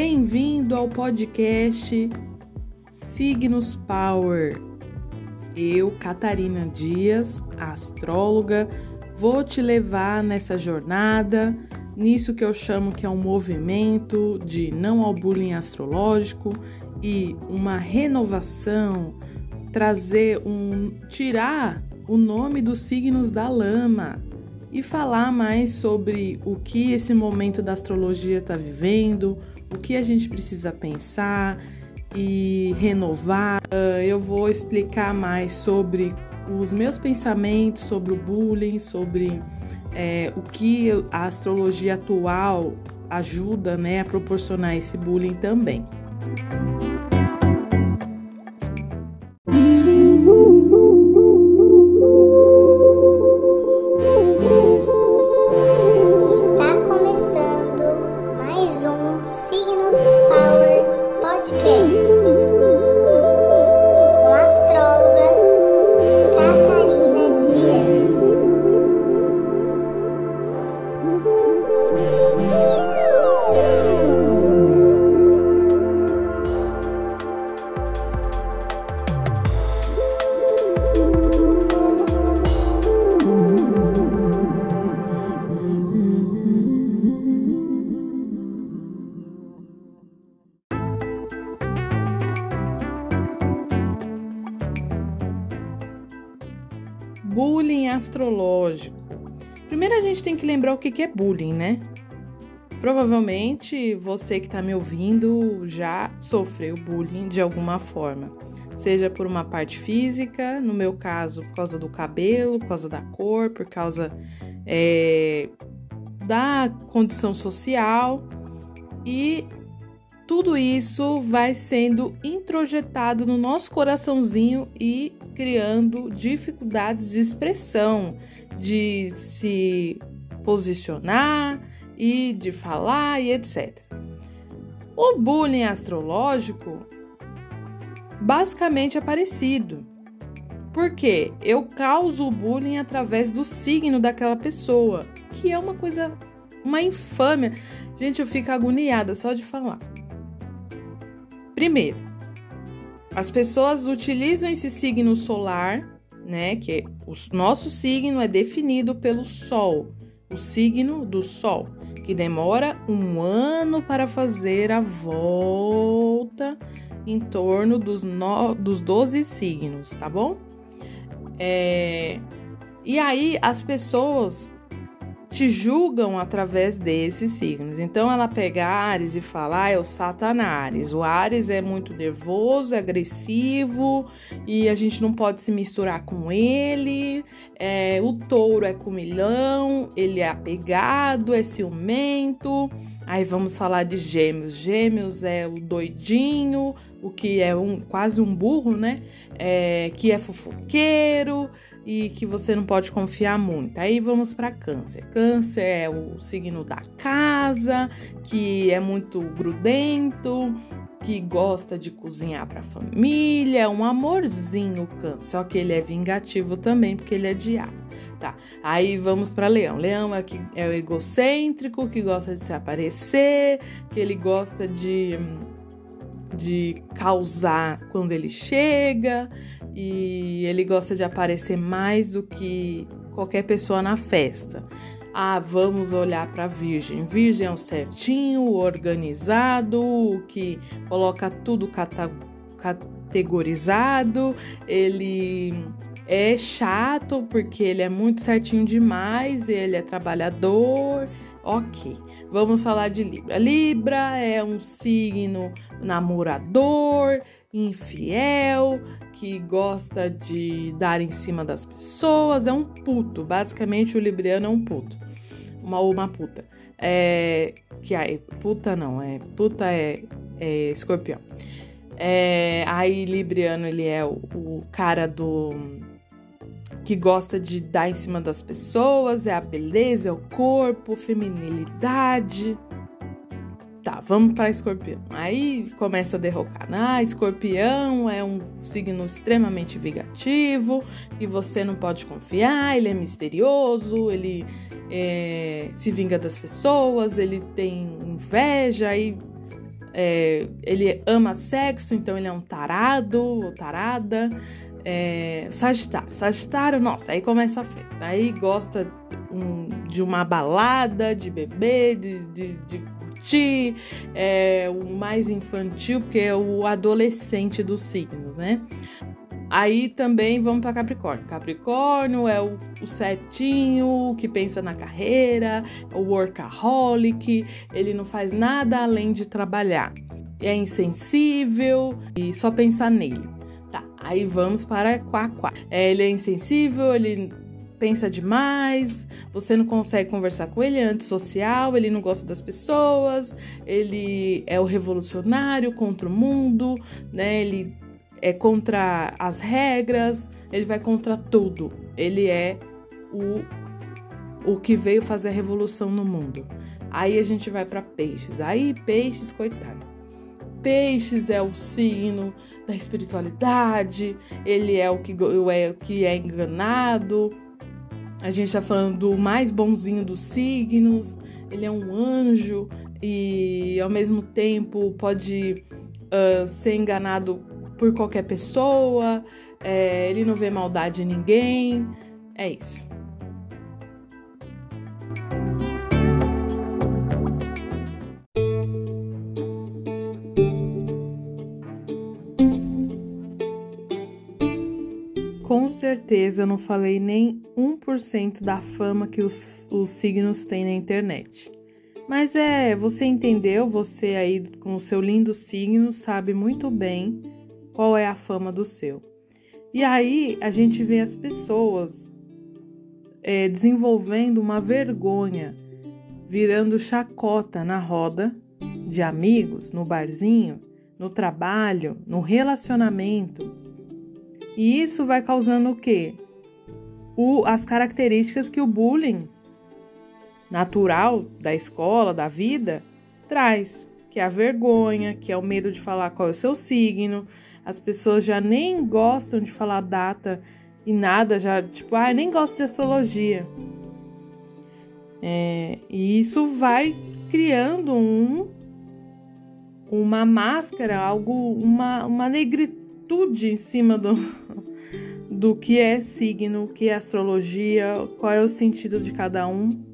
Bem-vindo ao podcast Signos Power. Eu, Catarina Dias, astróloga, vou te levar nessa jornada, nisso que eu chamo que é um movimento de não ao bullying astrológico e uma renovação, trazer um tirar o nome dos signos da lama e falar mais sobre o que esse momento da astrologia está vivendo, o que a gente precisa pensar e renovar. Uh, eu vou explicar mais sobre os meus pensamentos sobre o bullying, sobre é, o que a astrologia atual ajuda né, a proporcionar esse bullying também. Bullying astrológico. Primeiro a gente tem que lembrar o que é bullying, né? Provavelmente você que está me ouvindo já sofreu bullying de alguma forma, seja por uma parte física, no meu caso, por causa do cabelo, por causa da cor, por causa é, da condição social e tudo isso vai sendo introjetado no nosso coraçãozinho e criando dificuldades de expressão, de se posicionar e de falar e etc. O bullying astrológico basicamente é parecido. Porque eu causo o bullying através do signo daquela pessoa, que é uma coisa, uma infâmia. Gente, eu fico agoniada só de falar. Primeiro, as pessoas utilizam esse signo solar, né? Que o nosso signo é definido pelo Sol, o signo do Sol, que demora um ano para fazer a volta em torno dos, no, dos 12 signos, tá bom? É, e aí as pessoas te julgam através desses signos. Então ela pega Ares e fala: ah, é o Satanás. O Ares é muito nervoso, é agressivo e a gente não pode se misturar com ele. É, o touro é comilão, ele é apegado, é ciumento. Aí vamos falar de gêmeos. Gêmeos é o doidinho, o que é um quase um burro, né? É, que é fofoqueiro e que você não pode confiar muito. Aí vamos para Câncer. Câncer é o signo da casa, que é muito grudento, que gosta de cozinhar para a família, é um amorzinho Câncer, só que ele é vingativo também porque ele é diabo. Tá, aí vamos para Leão. Leão é, que, é o egocêntrico, que gosta de se aparecer, que ele gosta de, de causar quando ele chega, e ele gosta de aparecer mais do que qualquer pessoa na festa. Ah, vamos olhar para Virgem. Virgem é o certinho, o organizado, que coloca tudo categorizado. Ele é chato porque ele é muito certinho demais, ele é trabalhador. Ok, vamos falar de Libra. Libra é um signo namorador, infiel, que gosta de dar em cima das pessoas, é um puto. Basicamente, o libriano é um puto. Uma uma puta. É, que aí, puta não, é puta é, é escorpião. É, aí, libriano, ele é o, o cara do que gosta de dar em cima das pessoas, é a beleza, é o corpo, feminilidade. Tá, vamos para escorpião. Aí começa a derrocar. Ah, escorpião é um signo extremamente vingativo, que você não pode confiar, ele é misterioso, ele é, se vinga das pessoas, ele tem inveja e é, ele ama sexo, então ele é um tarado ou tarada. É, sagitário, Sagitário, nossa, aí começa a festa. Aí gosta um, de uma balada, de beber, de, de, de curtir, é, o mais infantil, porque é o adolescente dos signos, né? Aí também vamos para Capricórnio. Capricórnio é o, o certinho, que pensa na carreira, o workaholic, ele não faz nada além de trabalhar. É insensível e só pensar nele. Aí vamos para Aquá. É, ele é insensível, ele pensa demais, você não consegue conversar com ele, é antissocial, ele não gosta das pessoas, ele é o revolucionário contra o mundo, né? Ele é contra as regras, ele vai contra tudo. Ele é o, o que veio fazer a revolução no mundo. Aí a gente vai para peixes. Aí peixes, coitado. Peixes é o signo da espiritualidade, ele é o que é, o que é enganado. A gente está falando do mais bonzinho dos signos, ele é um anjo e ao mesmo tempo pode uh, ser enganado por qualquer pessoa, é, ele não vê maldade em ninguém. É isso. Com certeza eu não falei nem 1% da fama que os, os signos têm na internet. Mas é, você entendeu, você aí com o seu lindo signo sabe muito bem qual é a fama do seu. E aí a gente vê as pessoas é, desenvolvendo uma vergonha, virando chacota na roda de amigos, no barzinho, no trabalho, no relacionamento. E isso vai causando o quê? O, as características que o bullying natural da escola, da vida, traz, que é a vergonha, que é o medo de falar qual é o seu signo, as pessoas já nem gostam de falar data e nada, já tipo, ah, nem gosto de astrologia. É, e isso vai criando um, uma máscara, algo, uma, uma negritude em cima do, do que é signo, o que é astrologia, qual é o sentido de cada um.